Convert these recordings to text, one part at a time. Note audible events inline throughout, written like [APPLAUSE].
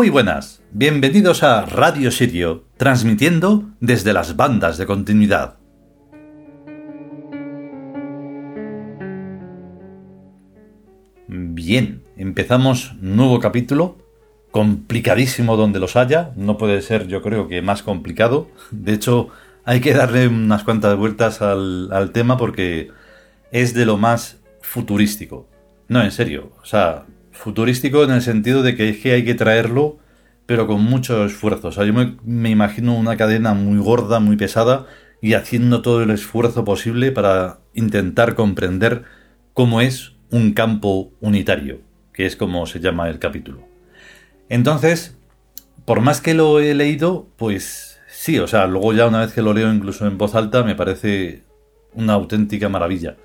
Muy buenas, bienvenidos a Radio Sirio, transmitiendo desde las bandas de continuidad. Bien, empezamos nuevo capítulo, complicadísimo donde los haya, no puede ser yo creo que más complicado, de hecho hay que darle unas cuantas vueltas al, al tema porque es de lo más futurístico. No, en serio, o sea, futurístico en el sentido de que es que hay que traerlo, pero con mucho esfuerzo. O sea, yo me, imagino una cadena muy gorda, muy pesada, y haciendo todo el esfuerzo posible para intentar comprender cómo es un campo unitario, que es como se llama el capítulo. Entonces, por más que lo he leído, pues sí, o sea, luego ya una vez que lo leo incluso en voz alta, me parece una auténtica maravilla.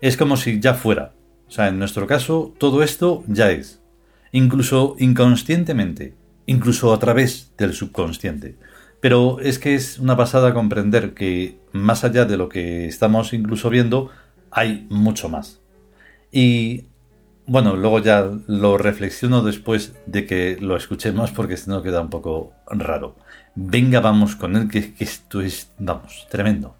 Es como si ya fuera, o sea, en nuestro caso, todo esto ya es. Incluso inconscientemente, incluso a través del subconsciente. Pero es que es una pasada comprender que más allá de lo que estamos incluso viendo, hay mucho más. Y bueno, luego ya lo reflexiono después de que lo escuchemos porque si no queda un poco raro. Venga, vamos con él, que, que esto es, vamos, tremendo.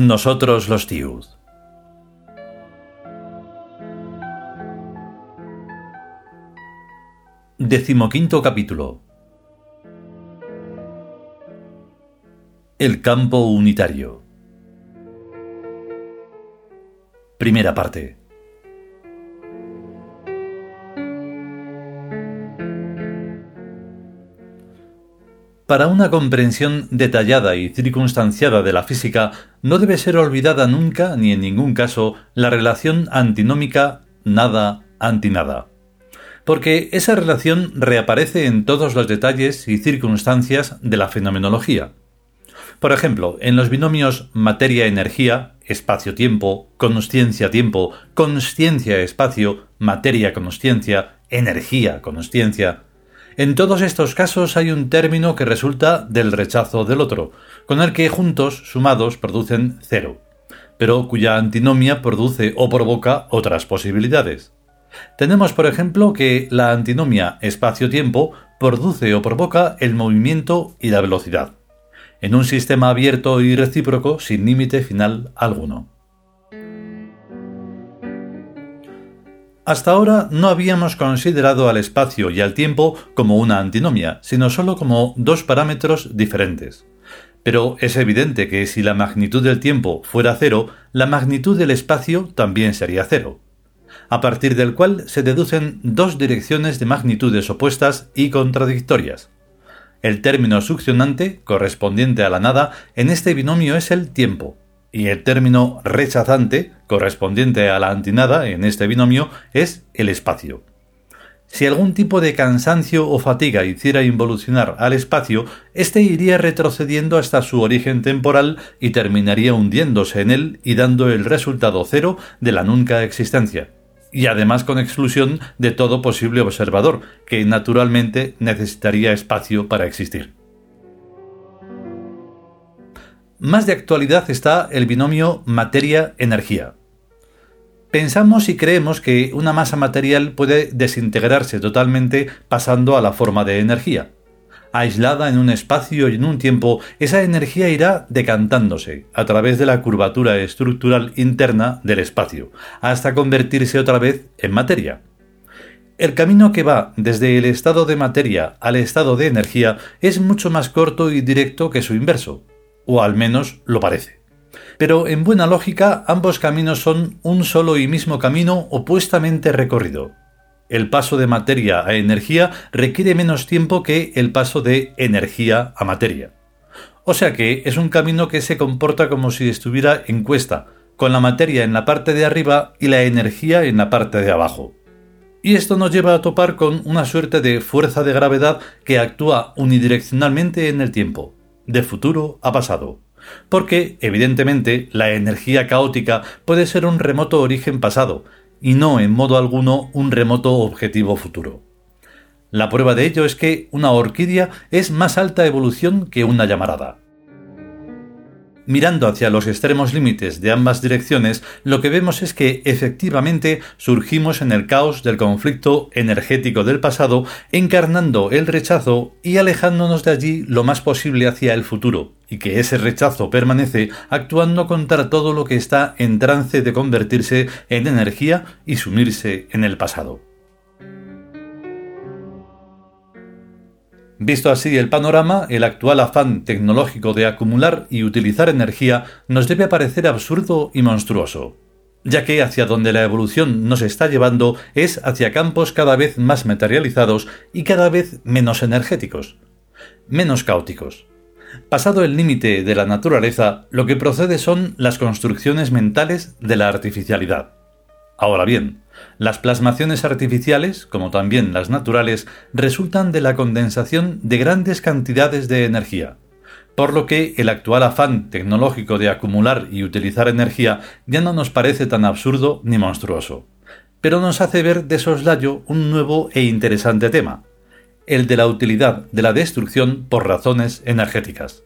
Nosotros los Tiud. Decimoquinto capítulo. El campo unitario. Primera parte. Para una comprensión detallada y circunstanciada de la física, no debe ser olvidada nunca ni en ningún caso la relación antinómica nada-antinada. Porque esa relación reaparece en todos los detalles y circunstancias de la fenomenología. Por ejemplo, en los binomios materia-energía, espacio-tiempo, consciencia-tiempo, consciencia-espacio, materia-consciencia, energía-consciencia, en todos estos casos hay un término que resulta del rechazo del otro, con el que juntos, sumados, producen cero, pero cuya antinomia produce o provoca otras posibilidades. Tenemos, por ejemplo, que la antinomia espacio-tiempo produce o provoca el movimiento y la velocidad, en un sistema abierto y recíproco sin límite final alguno. Hasta ahora no habíamos considerado al espacio y al tiempo como una antinomia, sino solo como dos parámetros diferentes. Pero es evidente que si la magnitud del tiempo fuera cero, la magnitud del espacio también sería cero, a partir del cual se deducen dos direcciones de magnitudes opuestas y contradictorias. El término succionante, correspondiente a la nada, en este binomio es el tiempo, y el término rechazante, correspondiente a la antinada en este binomio, es el espacio. Si algún tipo de cansancio o fatiga hiciera involucionar al espacio, éste iría retrocediendo hasta su origen temporal y terminaría hundiéndose en él y dando el resultado cero de la nunca existencia. Y además con exclusión de todo posible observador, que naturalmente necesitaría espacio para existir. Más de actualidad está el binomio materia-energía. Pensamos y creemos que una masa material puede desintegrarse totalmente pasando a la forma de energía. Aislada en un espacio y en un tiempo, esa energía irá decantándose a través de la curvatura estructural interna del espacio, hasta convertirse otra vez en materia. El camino que va desde el estado de materia al estado de energía es mucho más corto y directo que su inverso, o al menos lo parece. Pero en buena lógica ambos caminos son un solo y mismo camino opuestamente recorrido. El paso de materia a energía requiere menos tiempo que el paso de energía a materia. O sea que es un camino que se comporta como si estuviera en cuesta, con la materia en la parte de arriba y la energía en la parte de abajo. Y esto nos lleva a topar con una suerte de fuerza de gravedad que actúa unidireccionalmente en el tiempo, de futuro a pasado. Porque, evidentemente, la energía caótica puede ser un remoto origen pasado, y no en modo alguno un remoto objetivo futuro. La prueba de ello es que una orquídea es más alta evolución que una llamarada. Mirando hacia los extremos límites de ambas direcciones, lo que vemos es que efectivamente surgimos en el caos del conflicto energético del pasado, encarnando el rechazo y alejándonos de allí lo más posible hacia el futuro, y que ese rechazo permanece actuando contra todo lo que está en trance de convertirse en energía y sumirse en el pasado. Visto así el panorama, el actual afán tecnológico de acumular y utilizar energía nos debe parecer absurdo y monstruoso, ya que hacia donde la evolución nos está llevando es hacia campos cada vez más materializados y cada vez menos energéticos, menos caóticos. Pasado el límite de la naturaleza, lo que procede son las construcciones mentales de la artificialidad. Ahora bien, las plasmaciones artificiales, como también las naturales, resultan de la condensación de grandes cantidades de energía, por lo que el actual afán tecnológico de acumular y utilizar energía ya no nos parece tan absurdo ni monstruoso, pero nos hace ver de soslayo un nuevo e interesante tema, el de la utilidad de la destrucción por razones energéticas.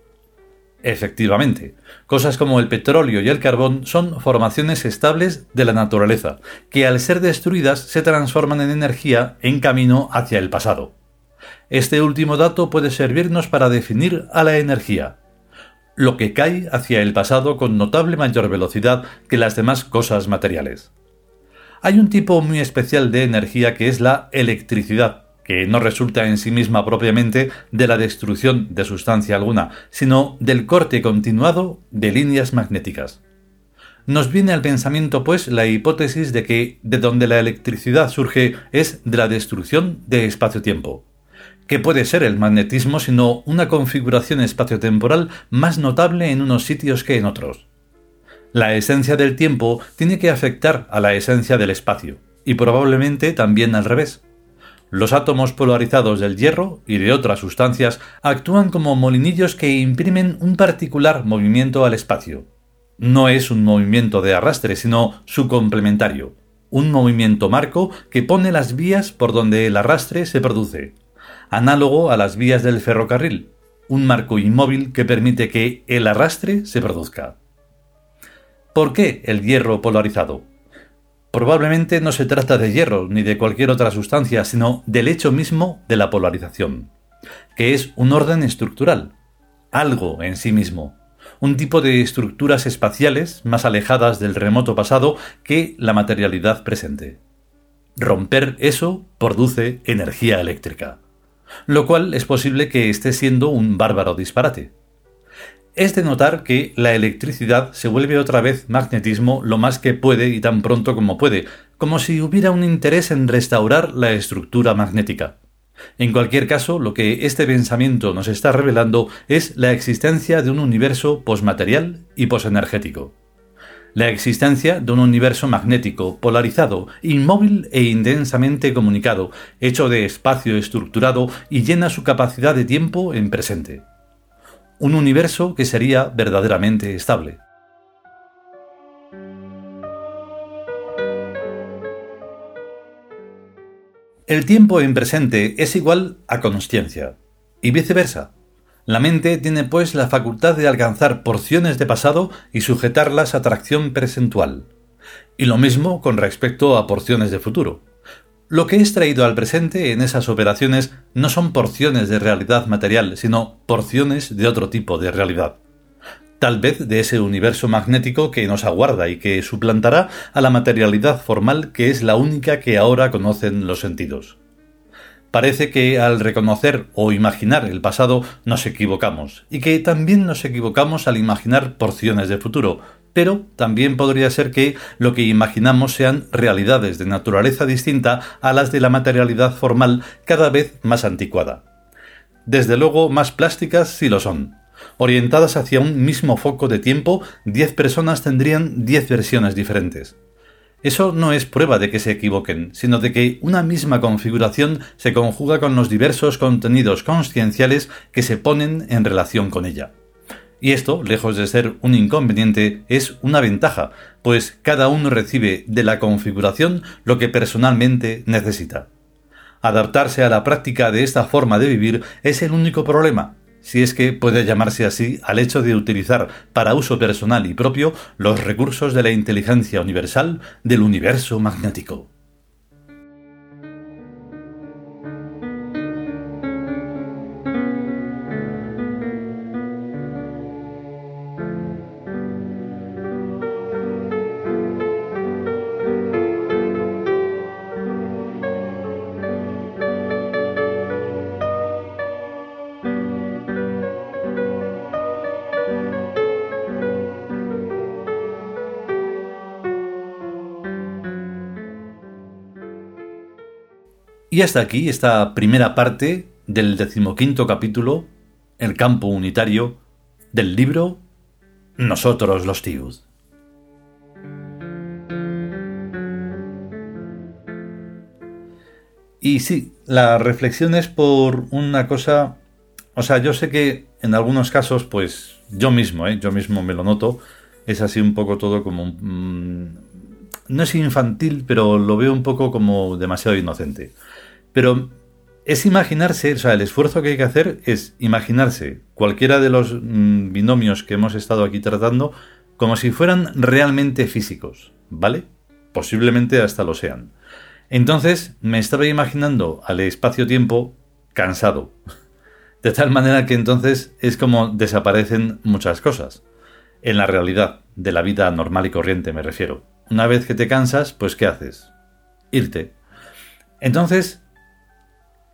Efectivamente, cosas como el petróleo y el carbón son formaciones estables de la naturaleza, que al ser destruidas se transforman en energía en camino hacia el pasado. Este último dato puede servirnos para definir a la energía, lo que cae hacia el pasado con notable mayor velocidad que las demás cosas materiales. Hay un tipo muy especial de energía que es la electricidad, que no resulta en sí misma propiamente de la destrucción de sustancia alguna, sino del corte continuado de líneas magnéticas. Nos viene al pensamiento, pues, la hipótesis de que de donde la electricidad surge es de la destrucción de espacio-tiempo. que puede ser el magnetismo sino una configuración espaciotemporal más notable en unos sitios que en otros? La esencia del tiempo tiene que afectar a la esencia del espacio, y probablemente también al revés. Los átomos polarizados del hierro y de otras sustancias actúan como molinillos que imprimen un particular movimiento al espacio. No es un movimiento de arrastre, sino su complementario, un movimiento marco que pone las vías por donde el arrastre se produce, análogo a las vías del ferrocarril, un marco inmóvil que permite que el arrastre se produzca. ¿Por qué el hierro polarizado? Probablemente no se trata de hierro ni de cualquier otra sustancia, sino del hecho mismo de la polarización, que es un orden estructural, algo en sí mismo, un tipo de estructuras espaciales más alejadas del remoto pasado que la materialidad presente. Romper eso produce energía eléctrica, lo cual es posible que esté siendo un bárbaro disparate es de notar que la electricidad se vuelve otra vez magnetismo lo más que puede y tan pronto como puede, como si hubiera un interés en restaurar la estructura magnética. En cualquier caso, lo que este pensamiento nos está revelando es la existencia de un universo posmaterial y posenergético. La existencia de un universo magnético, polarizado, inmóvil e intensamente comunicado, hecho de espacio estructurado y llena su capacidad de tiempo en presente un universo que sería verdaderamente estable. El tiempo en presente es igual a consciencia, y viceversa. La mente tiene pues la facultad de alcanzar porciones de pasado y sujetarlas a atracción presentual. Y lo mismo con respecto a porciones de futuro. Lo que es traído al presente en esas operaciones no son porciones de realidad material, sino porciones de otro tipo de realidad. Tal vez de ese universo magnético que nos aguarda y que suplantará a la materialidad formal que es la única que ahora conocen los sentidos. Parece que al reconocer o imaginar el pasado nos equivocamos, y que también nos equivocamos al imaginar porciones de futuro, pero también podría ser que lo que imaginamos sean realidades de naturaleza distinta a las de la materialidad formal cada vez más anticuada. Desde luego más plásticas sí lo son. Orientadas hacia un mismo foco de tiempo, diez personas tendrían diez versiones diferentes. Eso no es prueba de que se equivoquen, sino de que una misma configuración se conjuga con los diversos contenidos conscienciales que se ponen en relación con ella. Y esto, lejos de ser un inconveniente, es una ventaja, pues cada uno recibe de la configuración lo que personalmente necesita. Adaptarse a la práctica de esta forma de vivir es el único problema, si es que puede llamarse así al hecho de utilizar para uso personal y propio los recursos de la inteligencia universal del universo magnético. Y hasta aquí esta primera parte del decimoquinto capítulo, El campo unitario, del libro Nosotros los Tíos. Y sí, la reflexión es por una cosa, o sea, yo sé que en algunos casos, pues yo mismo, ¿eh? yo mismo me lo noto, es así un poco todo como... Mm, no es infantil, pero lo veo un poco como demasiado inocente. Pero es imaginarse, o sea, el esfuerzo que hay que hacer es imaginarse cualquiera de los mm, binomios que hemos estado aquí tratando como si fueran realmente físicos, ¿vale? Posiblemente hasta lo sean. Entonces me estaba imaginando al espacio-tiempo cansado. [LAUGHS] De tal manera que entonces es como desaparecen muchas cosas. En la realidad, de la vida normal y corriente me refiero. Una vez que te cansas, pues ¿qué haces? Irte. Entonces,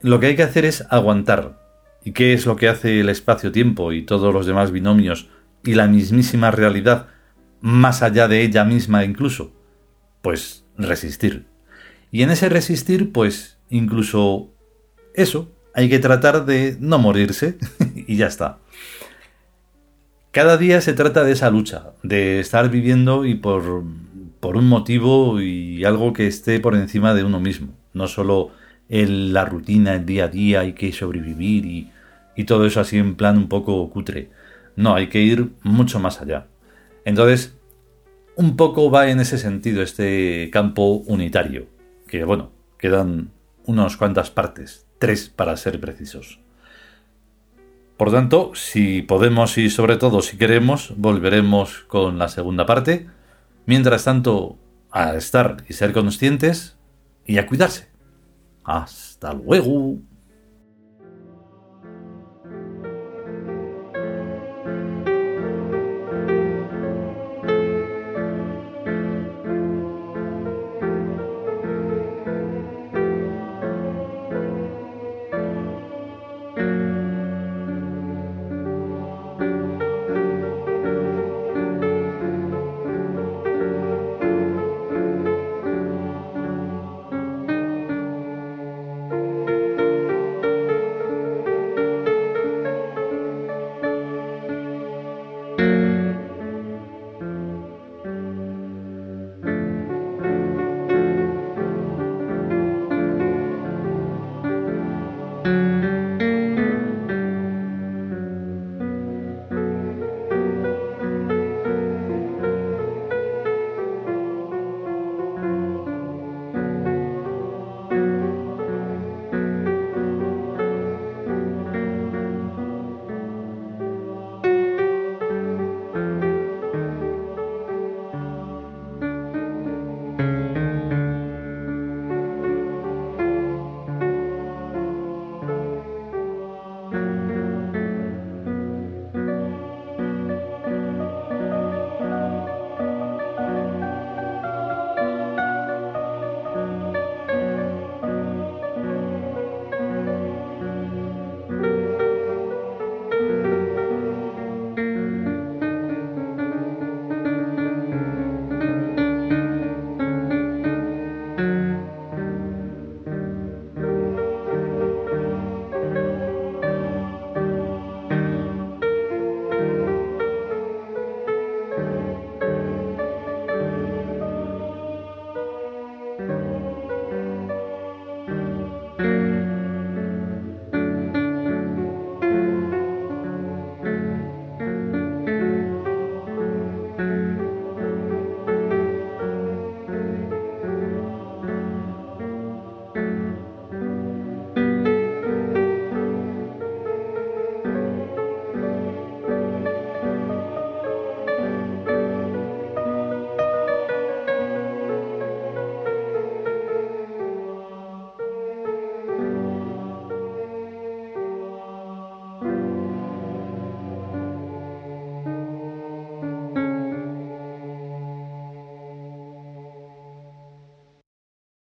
lo que hay que hacer es aguantar. ¿Y qué es lo que hace el espacio-tiempo y todos los demás binomios y la mismísima realidad, más allá de ella misma incluso? Pues resistir. Y en ese resistir, pues incluso eso, hay que tratar de no morirse [LAUGHS] y ya está. Cada día se trata de esa lucha, de estar viviendo y por, por un motivo y algo que esté por encima de uno mismo, no solo el, la rutina, el día a día, hay que sobrevivir y, y todo eso así en plan un poco cutre. No, hay que ir mucho más allá. Entonces, un poco va en ese sentido este campo unitario, que bueno, quedan unas cuantas partes, tres para ser precisos. Por tanto, si podemos y sobre todo si queremos, volveremos con la segunda parte. Mientras tanto, a estar y ser conscientes y a cuidarse. Hasta luego.